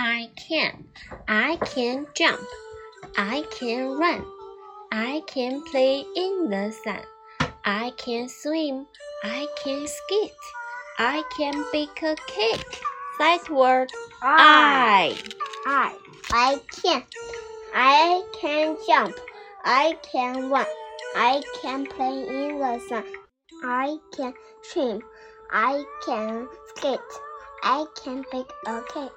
I can. I can jump. I can run. I can play in the sun. I can swim. I can skate. I can bake a cake. Sight word I. I. I can. I can jump. I can run. I can play in the sun. I can swim. I can skate. I can bake a cake.